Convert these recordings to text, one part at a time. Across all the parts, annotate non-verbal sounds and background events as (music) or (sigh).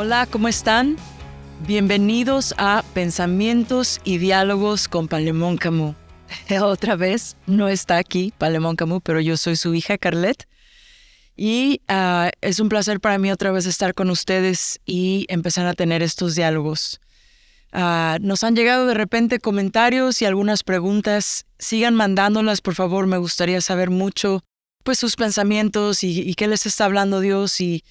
Hola, ¿cómo están? Bienvenidos a Pensamientos y Diálogos con Palemón Camus. (laughs) Otra vez, no está aquí Palemón Camus, pero yo soy su hija Carlette. Y ah, es un placer para mí otra vez estar con ustedes y empezar a tener estos diálogos. Ah, nos han llegado de repente comentarios y algunas preguntas. Sigan mandándolas, por favor. Me gustaría saber mucho pues sus pensamientos y, y qué les está hablando Dios y,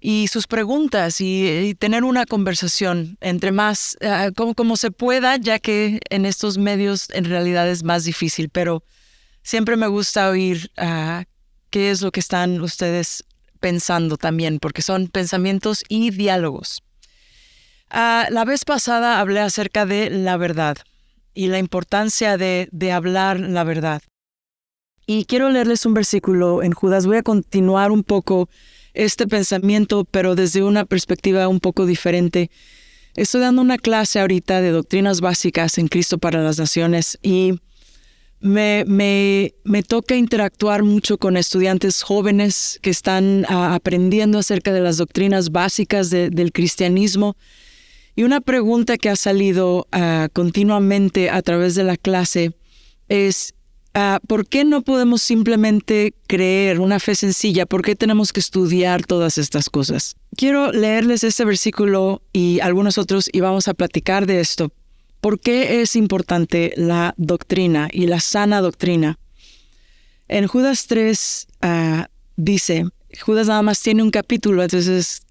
y sus preguntas y, tener una conversación entre más, ah, como, se pueda, ya que en estos medios en realidad es más difícil, pero siempre me gusta oír uh, qué es lo que están ustedes pensando también, porque son pensamientos y diálogos. Uh, la vez pasada hablé acerca de la verdad y la importancia de, de hablar la verdad. Y quiero leerles un versículo en Judas. Voy a continuar un poco este pensamiento, pero desde una perspectiva un poco diferente. Estoy dando una clase ahorita de doctrinas básicas en Cristo para las Naciones y me, me, me toca interactuar mucho con estudiantes jóvenes que están ah, aprendiendo acerca de las doctrinas básicas del cristianismo. Y una pregunta que ha salido ah, continuamente a través de la clase es, Ah, ¿por qué no podemos simplemente creer una fe sencilla? ¿Por qué tenemos que estudiar todas estas cosas? Quiero leerles este versículo y algunos otros y vamos a platicar de esto. ¿Por qué es importante la doctrina y la sana doctrina? En Judas 3 ah, dice, Judas nada más tiene un capítulo, entonces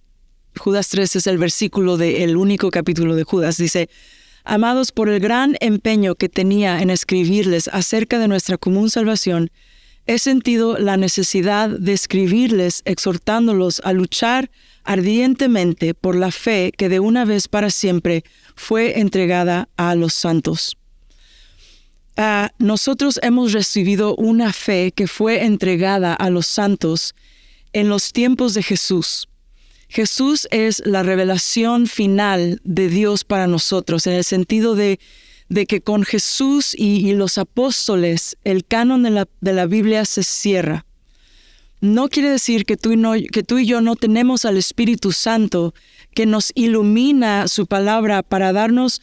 Judas 3 es el versículo del único capítulo de Judas. Dice, Amados, por el gran empeño que tenía en escribirles acerca de nuestra común salvación, he sentido la necesidad de escribirles exhortándolos a luchar ardientemente por la fe que de una vez para siempre fue entregada a los santos. Ah, nosotros hemos recibido una fe que fue entregada a los santos en los tiempos de Jesús. Jesús es la revelación final de Dios para nosotros, en el sentido de, que con Jesús y, los apóstoles el canon de la, de la, Biblia se cierra. No quiere decir que tú, y que tú y yo no tenemos al Espíritu Santo que nos ilumina su palabra para darnos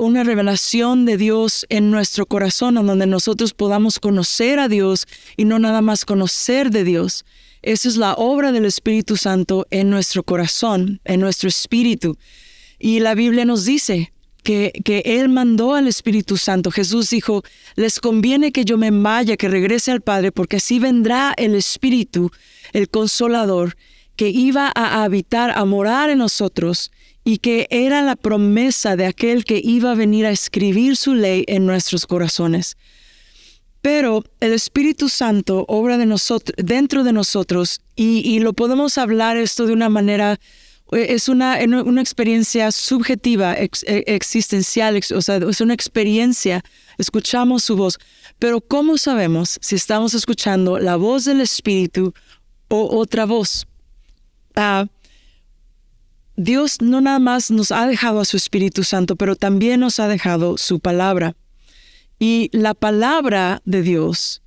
una revelación de Dios en nuestro corazón, donde nosotros podamos conocer a Dios y no nada más conocer de Dios. Esa es la obra del Espíritu Santo en nuestro corazón, en nuestro espíritu. Y la Biblia nos dice que, que, Él mandó al Espíritu Santo. Jesús dijo, les conviene que yo me vaya, que regrese al Padre, porque así vendrá el Espíritu, el consolador, que iba a habitar, a morar en nosotros, y que era la promesa de aquel que iba a venir a escribir su ley en nuestros corazones. Pero el Espíritu Santo obra de nosotros, dentro de nosotros y, lo podemos hablar esto de una manera, eh, es una, una experiencia subjetiva, e, existencial, o sea, es una experiencia, escuchamos su voz, pero ¿cómo sabemos si estamos escuchando la voz del Espíritu o otra voz? Ah, Dios no nada más nos ha dejado a su Espíritu Santo, pero también nos ha dejado su palabra. Y la palabra de Dios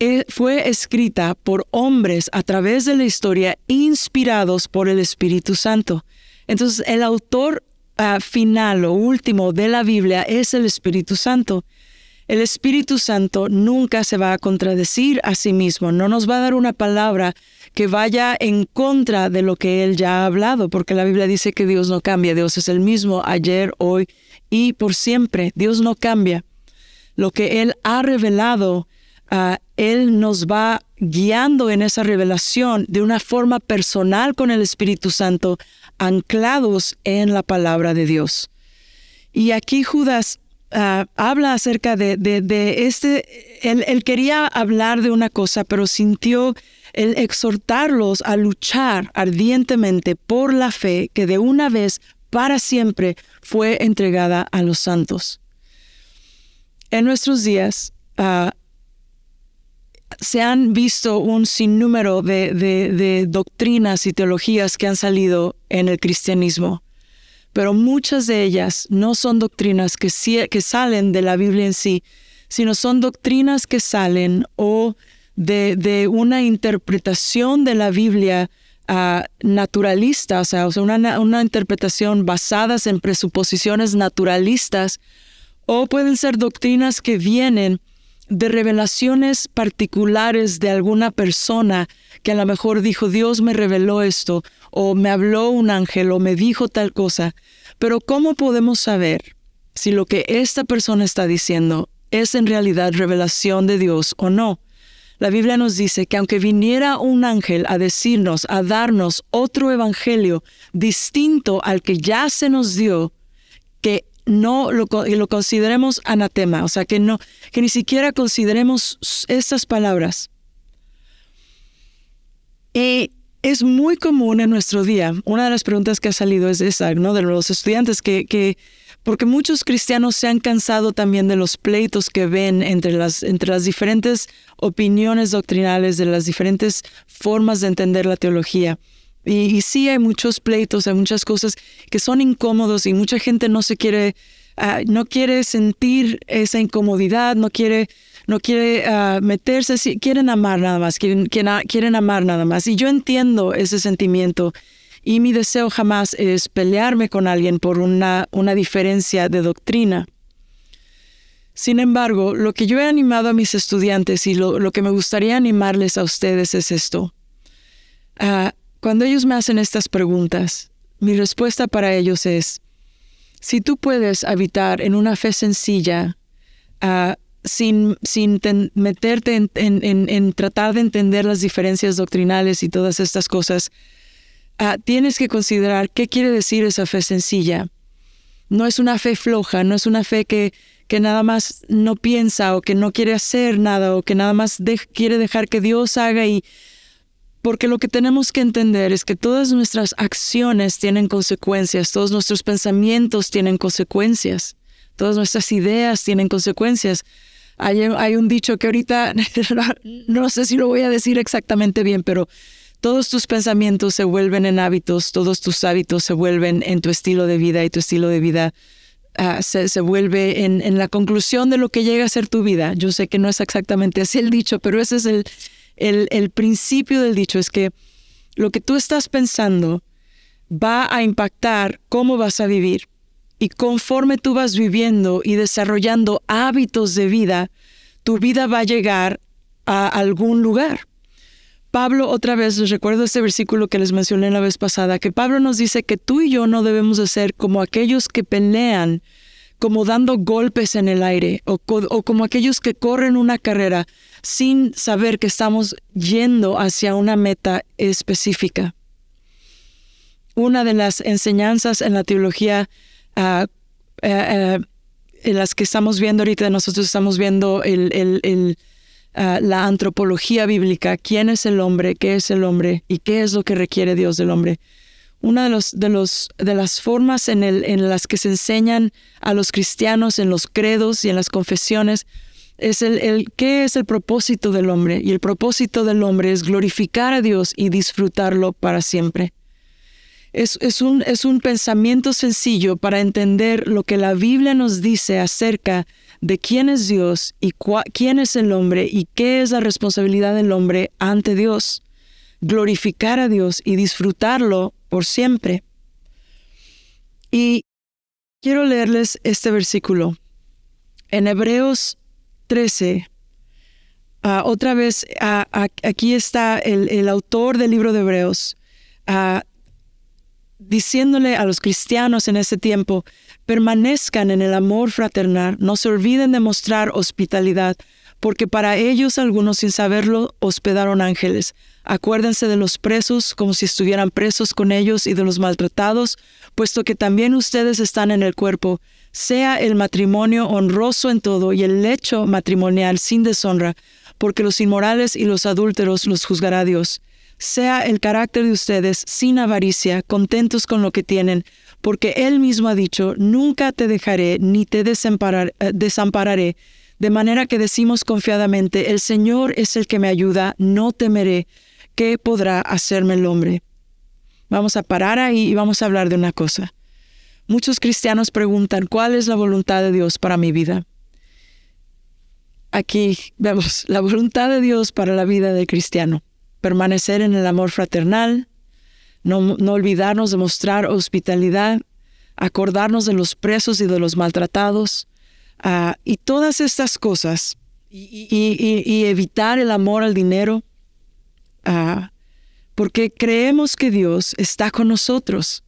eh, fue escrita por hombres a través de la historia inspirados por el Espíritu Santo. Entonces el autor ah, final o último de la Biblia es el Espíritu Santo. El Espíritu Santo nunca se va a contradecir a sí mismo, no nos va a dar una palabra que vaya en contra de lo que Él ya ha hablado, porque la Biblia dice que Dios no cambia, Dios es el mismo ayer, hoy y por siempre, Dios no cambia lo que Él ha revelado, ah, Él nos va guiando en esa revelación de una forma personal con el Espíritu Santo, anclados en la palabra de Dios. Y aquí Judas ah, habla acerca de, este, él, él, quería hablar de una cosa, pero sintió el exhortarlos a luchar ardientemente por la fe que de una vez para siempre fue entregada a los santos. En nuestros días ah, se han visto un sinnúmero de, doctrinas y teologías que han salido en el cristianismo, pero muchas de ellas no son doctrinas que, que salen de la Biblia en sí, sino son doctrinas que salen o de, una interpretación de la Biblia ah, naturalista, o sea, una, una interpretación basadas en presuposiciones naturalistas, o pueden ser doctrinas que vienen de revelaciones particulares de alguna persona que a lo mejor dijo, Dios me reveló esto, o me habló un ángel, o me dijo tal cosa. Pero ¿cómo podemos saber si lo que esta persona está diciendo es en realidad revelación de Dios o no? La Biblia nos dice que aunque viniera un ángel a decirnos, a darnos otro evangelio distinto al que ya se nos dio, que no lo, lo consideremos anatema, o sea, que, no, que ni siquiera consideremos estas palabras. Y es muy común en nuestro día, una de las preguntas que ha salido es esa, ¿no? De los estudiantes, que, que porque muchos cristianos se han cansado también de los pleitos que ven entre las, entre las diferentes opiniones doctrinales, de las diferentes formas de entender la teología. Y, sí hay muchos pleitos, hay muchas cosas que son incómodos y mucha gente no se quiere, ah, no quiere sentir esa incomodidad, no quiere, no quiere ah, meterse, quieren amar nada más, quieren, quieren, amar nada más. Y yo entiendo ese sentimiento y mi deseo jamás es pelearme con alguien por una, una diferencia de doctrina. Sin embargo, lo que yo he animado a mis estudiantes y lo, que me gustaría animarles a ustedes es esto. Uh, cuando ellos me hacen estas preguntas, mi respuesta para ellos es, si tú puedes habitar en una fe sencilla, ah, sin, sin meterte en, tratar de entender las diferencias doctrinales y todas estas cosas, ah, tienes que considerar qué quiere decir esa fe sencilla. No es una fe floja, no es una fe que, que nada más no piensa o que no quiere hacer nada o que nada más quiere dejar que Dios haga y porque lo que tenemos que entender es que todas nuestras acciones tienen consecuencias, todos nuestros pensamientos tienen consecuencias, todas nuestras ideas tienen consecuencias. Hay, un dicho que ahorita (laughs) no sé si lo voy a decir exactamente bien, pero todos tus pensamientos se vuelven en hábitos, todos tus hábitos se vuelven en tu estilo de vida y tu estilo de vida ah, se, vuelve en, en, la conclusión de lo que llega a ser tu vida. Yo sé que no es exactamente así el dicho, pero ese es el, el, principio del dicho es que lo que tú estás pensando va a impactar cómo vas a vivir. Y conforme tú vas viviendo y desarrollando hábitos de vida, tu vida va a llegar a algún lugar. Pablo, otra vez les recuerdo ese versículo que les mencioné la vez pasada, que Pablo nos dice que tú y yo no debemos de ser como aquellos que pelean, como dando golpes en el aire, o, como aquellos que corren una carrera sin saber que estamos yendo hacia una meta específica. Una de las enseñanzas en la teología ah, eh, eh, en las que estamos viendo ahorita, nosotros estamos viendo ah, la antropología bíblica, quién es el hombre, qué es el hombre y qué es lo que requiere Dios del hombre. Una de, los, de, los, de las formas en, en las que se enseñan a los cristianos en los credos y en las confesiones es el, qué es el propósito del hombre. Y el propósito del hombre es glorificar a Dios y disfrutarlo para siempre. Es, un, es un pensamiento sencillo para entender lo que la Biblia nos dice acerca de quién es Dios y quién es el hombre y qué es la responsabilidad del hombre ante Dios. Glorificar a Dios y disfrutarlo por siempre. Y quiero leerles este versículo. En Hebreos 13. Ah, otra vez, ah, aquí está el, autor del libro de Hebreos ah, diciéndole a los cristianos en ese tiempo, permanezcan en el amor fraternal, no se olviden de mostrar hospitalidad, porque para ellos algunos sin saberlo hospedaron ángeles. Acuérdense de los presos como si estuvieran presos con ellos y de los maltratados, puesto que también ustedes están en el cuerpo sea el matrimonio honroso en todo y el lecho matrimonial sin deshonra, porque los inmorales y los adúlteros los juzgará Dios. Sea el carácter de ustedes sin avaricia, contentos con lo que tienen, porque Él mismo ha dicho, nunca te dejaré ni te eh, desampararé. De manera que decimos confiadamente, el Señor es el que me ayuda, no temeré. ¿Qué podrá hacerme el hombre? Vamos a parar ahí y vamos a hablar de una cosa. Muchos cristianos preguntan, ¿cuál es la voluntad de Dios para mi vida? Aquí vemos la voluntad de Dios para la vida del cristiano. Permanecer en el amor fraternal, no, olvidarnos de mostrar hospitalidad, acordarnos de los presos y de los maltratados, ah, y todas estas cosas, y, evitar el amor al dinero, ah, porque creemos que Dios está con nosotros.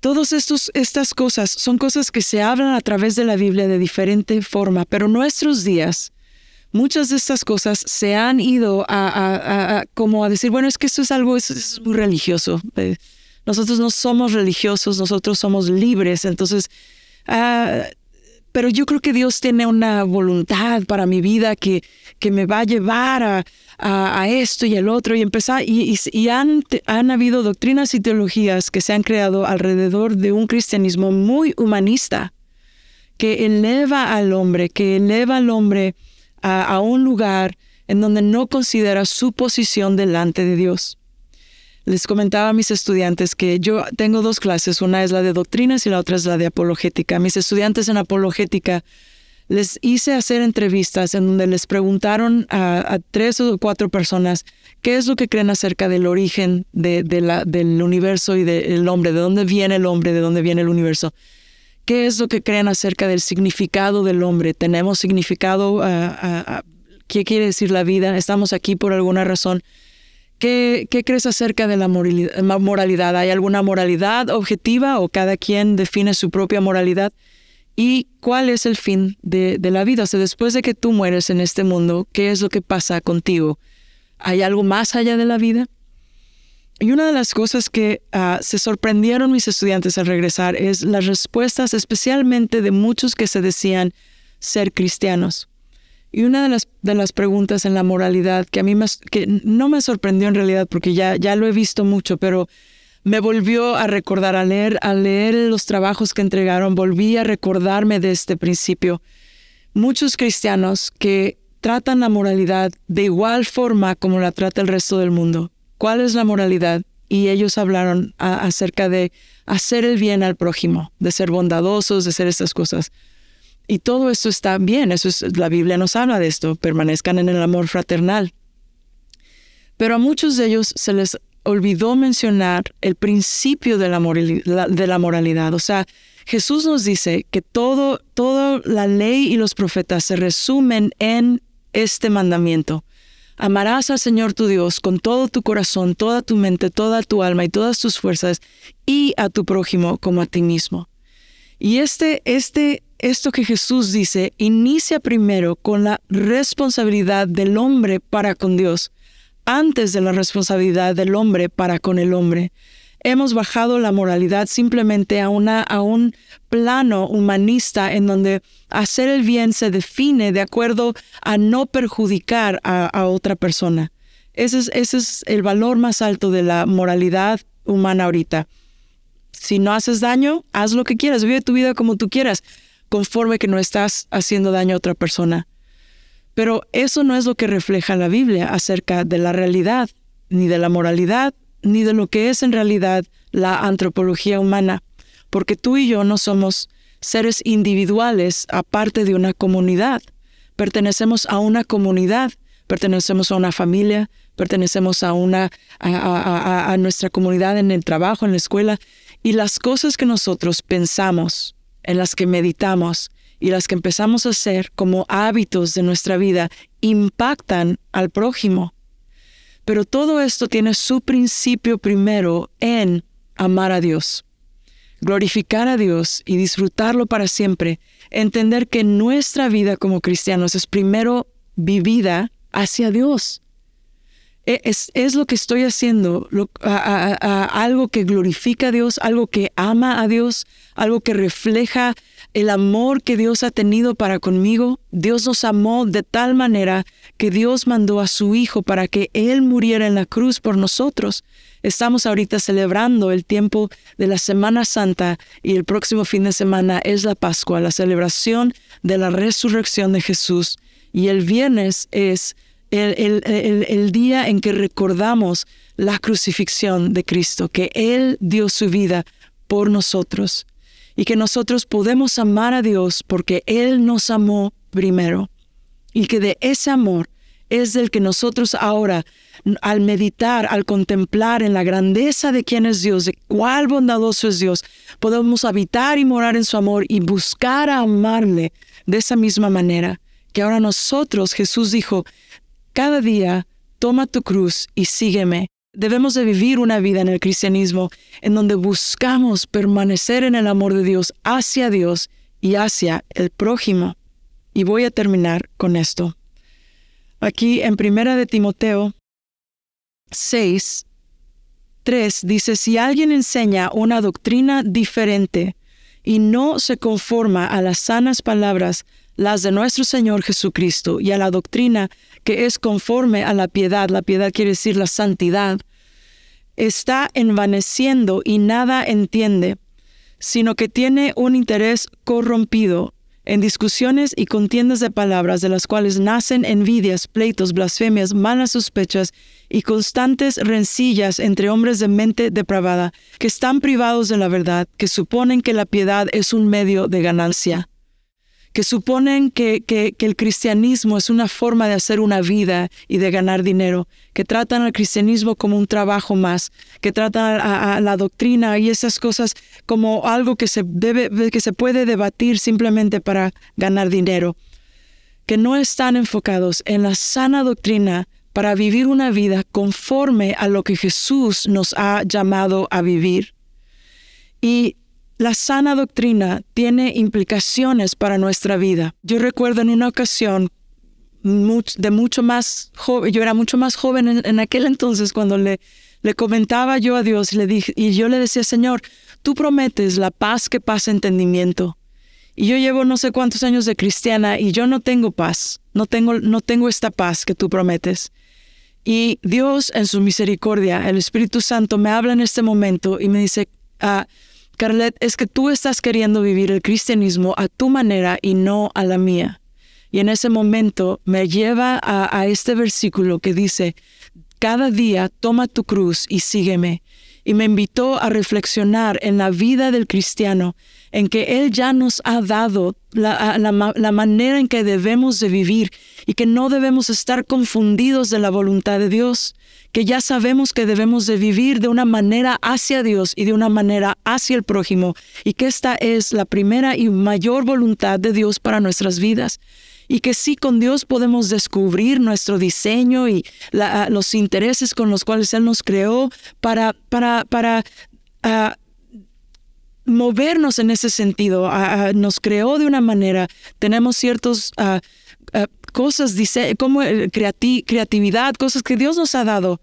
Todas estas cosas son cosas que se hablan a través de la Biblia de diferente forma, pero nuestros días muchas de estas cosas se han ido a, como a decir, bueno, es que esto es algo, es muy religioso. Eh, nosotros no somos religiosos, nosotros somos libres, entonces, ah, pero yo creo que Dios tiene una voluntad para mi vida que, que me va a llevar a, a, esto y el otro y empezar, y, y, han, han habido doctrinas y teologías que se han creado alrededor de un cristianismo muy humanista, que eleva al hombre, que eleva al hombre a, un lugar en donde no considera su posición delante de Dios. Les comentaba a mis estudiantes que yo tengo dos clases, una es la de doctrinas y la otra es la de apologética. Mis estudiantes en apologética les hice hacer entrevistas en donde les preguntaron a, tres o cuatro personas qué es lo que creen acerca del origen de, la, del universo y del hombre, de dónde viene el hombre, de dónde viene el universo. ¿Qué es lo que creen acerca del significado del hombre? ¿Tenemos significado? ¿Qué quiere decir la vida? ¿Estamos aquí por alguna razón? ¿Qué, crees acerca de la moralidad? ¿Hay alguna moralidad objetiva o cada quien define su propia moralidad? ¿Y cuál es el fin de, la vida? O sea, después de que tú mueres en este mundo, ¿qué es lo que pasa contigo? ¿Hay algo más allá de la vida? Y una de las cosas que ah, se sorprendieron mis estudiantes al regresar es las respuestas, especialmente de muchos que se decían ser cristianos. Y una de las, de las preguntas en la moralidad que a mí que no me sorprendió en realidad porque ya, ya lo he visto mucho, pero me volvió a recordar, a leer, a leer los trabajos que entregaron, volví a recordarme de este principio. Muchos cristianos que tratan la moralidad de igual forma como la trata el resto del mundo cuál es la moralidad y ellos hablaron acerca de hacer el bien al prójimo, de ser bondadosos, de hacer estas cosas. Y todo esto está bien, eso es, la Biblia nos habla de esto, permanezcan en el amor fraternal. Pero a muchos de ellos se les olvidó mencionar el principio de la, moralidad. O sea, Jesús nos dice que todo, toda la ley y los profetas se resumen en este mandamiento. Amarás al Señor tu Dios con todo tu corazón, toda tu mente, toda tu alma y todas tus fuerzas, y a tu prójimo como a ti mismo. Y este, este, esto que Jesús dice, inicia primero con la responsabilidad del hombre para con Dios, antes de la responsabilidad del hombre para con el hombre hemos bajado la moralidad simplemente a, una, a un plano humanista en donde hacer el bien se define de acuerdo a no perjudicar a, otra persona. Ese es, ese es el valor más alto de la moralidad humana ahorita. Si no haces daño, haz lo que quieras, vive tu vida como tú quieras, conforme que no estás haciendo daño a otra persona. Pero eso no es lo que refleja la Biblia acerca de la realidad, ni de la moralidad, ni de lo que es en realidad la antropología humana, porque tú y yo no somos seres individuales aparte de una comunidad. Pertenecemos a una comunidad, pertenecemos a una familia, pertenecemos a una a, nuestra comunidad en el trabajo, en la escuela, y las cosas que nosotros pensamos, en las que meditamos y las que empezamos a hacer como hábitos de nuestra vida impactan al prójimo. Pero todo esto tiene su principio primero en amar a Dios, glorificar a Dios y disfrutarlo para siempre, entender que nuestra vida como cristianos es primero vivida hacia Dios. E, es, lo que estoy haciendo, algo que glorifica a Dios, algo que ama a Dios, algo que refleja el amor que Dios ha tenido para conmigo. Dios nos amó de tal manera que Dios mandó a su Hijo para que Él muriera en la cruz por nosotros. Estamos ahorita celebrando el tiempo de la Semana Santa y el próximo fin de semana es la Pascua, la celebración de la resurrección de Jesús. Y el viernes es el, día en que recordamos la crucifixión de Cristo, que Él dio su vida por nosotros y que nosotros podemos amar a Dios porque Él nos amó primero y que de ese amor es del que nosotros ahora al meditar, al contemplar en la grandeza de quién es Dios, de cuál bondadoso es Dios, podemos habitar y morar en su amor y buscar a amarle de esa misma manera. Que ahora nosotros, Jesús dijo, cada día toma tu cruz y sígueme. Debemos de vivir una vida en el cristianismo en donde buscamos permanecer en el amor de Dios hacia Dios y hacia el prójimo. Y voy a terminar con esto. Aquí en Primera de Timoteo 6, 3 dice, si alguien enseña una doctrina diferente y no se conforma a las sanas palabras, las de nuestro Señor Jesucristo, y a la doctrina que es conforme a la piedad, la piedad quiere decir la santidad, está envaneciendo y nada entiende, sino que tiene un interés corrompido en discusiones y contiendas de palabras de las cuales nacen envidias, pleitos, blasfemias, malas sospechas y constantes rencillas entre hombres de mente depravada, que están privados de la verdad, que suponen que la piedad es un medio de ganancia que suponen que, el cristianismo es una forma de hacer una vida y de ganar dinero, que tratan al cristianismo como un trabajo más, que tratan a, la doctrina y esas cosas como algo que se, debe, que se puede debatir simplemente para ganar dinero, que no están enfocados en la sana doctrina para vivir una vida conforme a lo que Jesús nos ha llamado a vivir. Y la sana doctrina tiene implicaciones para nuestra vida. Yo recuerdo en una ocasión de mucho más joven, yo era mucho más joven en, aquel entonces cuando le, le comentaba yo a Dios y, le dije, y yo le decía, Señor, tú prometes la paz que pasa entendimiento. Y yo llevo no sé cuántos años de cristiana y yo no tengo paz, no tengo, no tengo esta paz que tú prometes. Y Dios en su misericordia, el Espíritu Santo me habla en este momento y me dice, ah, Carlet, es que tú estás queriendo vivir el cristianismo a tu manera y no a la mía. Y en ese momento me lleva a, este versículo que dice, cada día toma tu cruz y sígueme. Y me invitó a reflexionar en la vida del cristiano, en que Él ya nos ha dado la, la manera en que debemos de vivir y que no debemos estar confundidos de la voluntad de Dios que ya sabemos que debemos de vivir de una manera hacia Dios y de una manera hacia el prójimo, y que esta es la primera y mayor voluntad de Dios para nuestras vidas. Y que sí, con Dios podemos descubrir nuestro diseño y los intereses con los cuales Él nos creó para, para, para ah, movernos en ese sentido. Ah, ah, nos creó de una manera, tenemos ciertos cosas, dice, como eh, creatividad, cosas que Dios nos ha dado.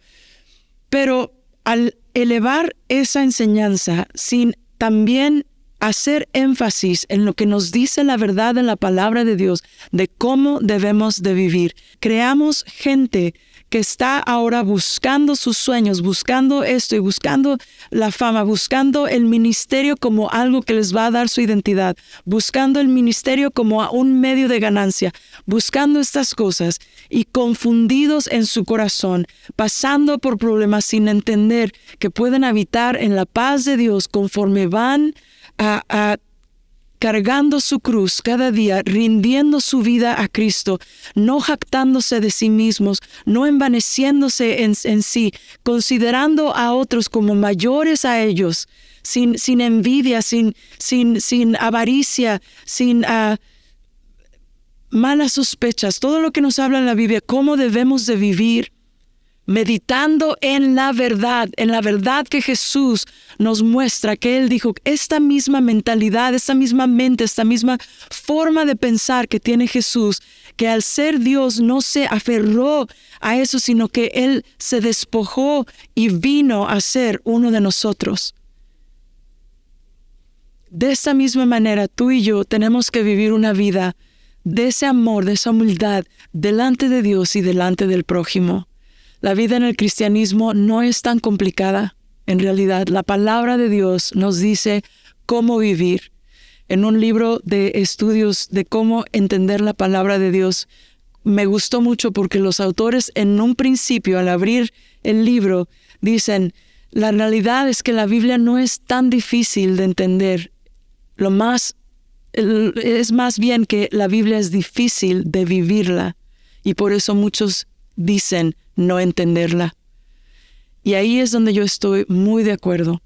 Pero al elevar esa enseñanza sin también hacer énfasis en lo que nos dice la verdad en la palabra de Dios de cómo debemos de vivir, creamos gente que está ahora buscando sus sueños, buscando esto y buscando la fama, buscando el ministerio como algo que les va a dar su identidad, buscando el ministerio como un medio de ganancia, buscando estas cosas y confundidos en su corazón, pasando por problemas sin entender que pueden habitar en la paz de Dios conforme van a, a cargando su cruz cada día, rindiendo su vida a Cristo, no jactándose de sí mismos, no envaneciéndose en, sí, considerando a otros como mayores a ellos, sin, sin envidia, sin, sin, sin avaricia, sin uh, malas sospechas, todo lo que nos habla en la Biblia, cómo debemos de vivir meditando en la verdad, en la verdad que Jesús nos muestra, que Él dijo, esta misma mentalidad, esta misma mente, esta misma forma de pensar que tiene Jesús, que al ser Dios no se aferró a eso, sino que Él se despojó y vino a ser uno de nosotros. De esta misma manera, tú y yo tenemos que vivir una vida de ese amor, de esa humildad, delante de Dios y delante del prójimo. La vida en el cristianismo no es tan complicada. En realidad, la palabra de Dios nos dice cómo vivir. En un libro de estudios de cómo entender la palabra de Dios, me gustó mucho porque los autores en un principio, al abrir el libro, dicen, la realidad es que la Biblia no es tan difícil de entender. Lo más es más bien que la Biblia es difícil de vivirla y por eso muchos dicen no entenderla. Y ahí es donde yo estoy muy de acuerdo.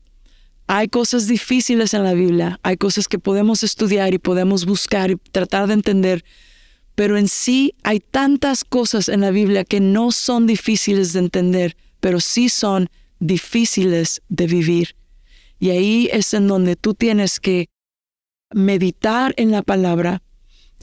Hay cosas difíciles en la Biblia, hay cosas que podemos estudiar y podemos buscar y tratar de entender, pero en sí hay tantas cosas en la Biblia que no son difíciles de entender, pero sí son difíciles de vivir. Y ahí es en donde tú tienes que meditar en la palabra.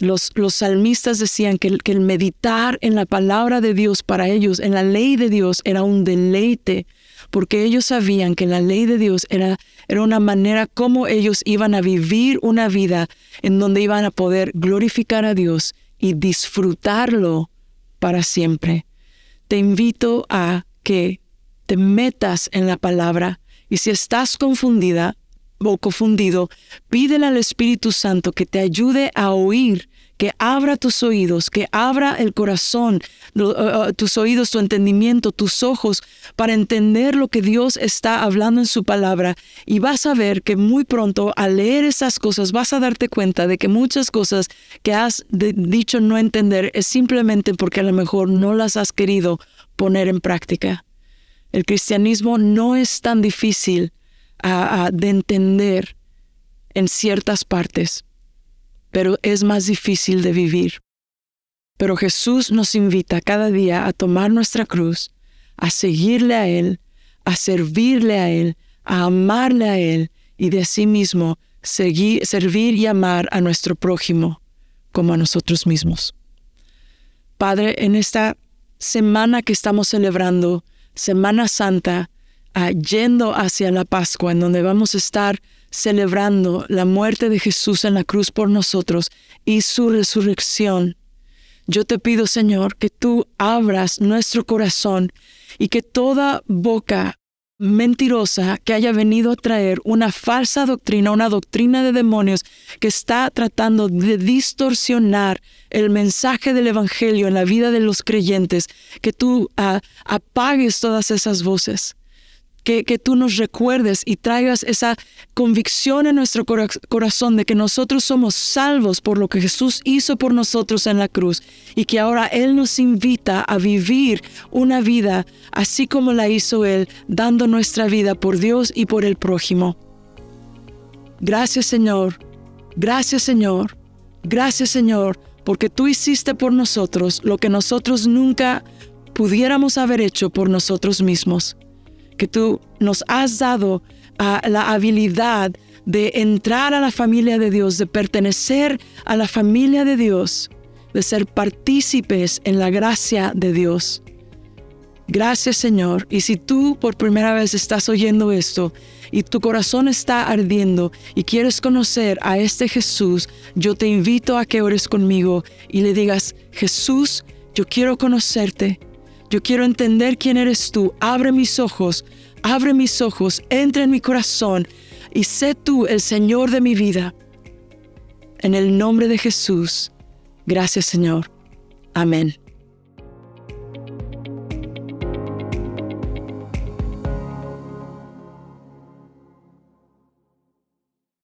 Los, los salmistas decían que, que el meditar en la palabra de Dios para ellos, en la ley de Dios, era un deleite, porque ellos sabían que la ley de Dios era, era una manera como ellos iban a vivir una vida en donde iban a poder glorificar a Dios y disfrutarlo para siempre. Te invito a que te metas en la palabra y si estás confundida o confundido, pídele al Espíritu Santo que te ayude a oír que abra tus oídos, que abra el corazón, uh, uh, tus oídos, tu entendimiento, tus ojos, para entender lo que Dios está hablando en su palabra. Y vas a ver que muy pronto al leer esas cosas vas a darte cuenta de que muchas cosas que has dicho no entender es simplemente porque a lo mejor no las has querido poner en práctica. El cristianismo no es tan difícil de entender en ciertas partes pero es más difícil de vivir. Pero Jesús nos invita cada día a tomar nuestra cruz, a seguirle a Él, a servirle a Él, a amarle a Él y de sí mismo seguir, servir y amar a nuestro prójimo como a nosotros mismos. Padre, en esta semana que estamos celebrando, Semana Santa, ah, yendo hacia la Pascua, en donde vamos a estar celebrando la muerte de Jesús en la cruz por nosotros y su resurrección. Yo te pido, Señor, que tú abras nuestro corazón y que toda boca mentirosa que haya venido a traer una falsa doctrina, una doctrina de demonios que está tratando de distorsionar el mensaje del Evangelio en la vida de los creyentes, que tú ah, apagues todas esas voces que, tú nos recuerdes y traigas esa convicción en nuestro corazón de que nosotros somos salvos por lo que Jesús hizo por nosotros en la cruz y que ahora Él nos invita a vivir una vida así como la hizo Él, dando nuestra vida por Dios y por el prójimo. Gracias Señor, gracias Señor, gracias Señor, porque tú hiciste por nosotros lo que nosotros nunca pudiéramos haber hecho por nosotros mismos que tú nos has dado la habilidad de entrar a la familia de Dios, de pertenecer a la familia de Dios, de ser partícipes en la gracia de Dios. Gracias Señor. Y si tú por primera vez estás oyendo esto y tu corazón está ardiendo y quieres conocer a este Jesús, yo te invito a que ores conmigo y le digas, Jesús, yo quiero conocerte. Yo quiero entender quién eres tú. Abre mis ojos, abre mis ojos, entra en mi corazón y sé tú el Señor de mi vida. En el nombre de Jesús. Gracias Señor. Amén.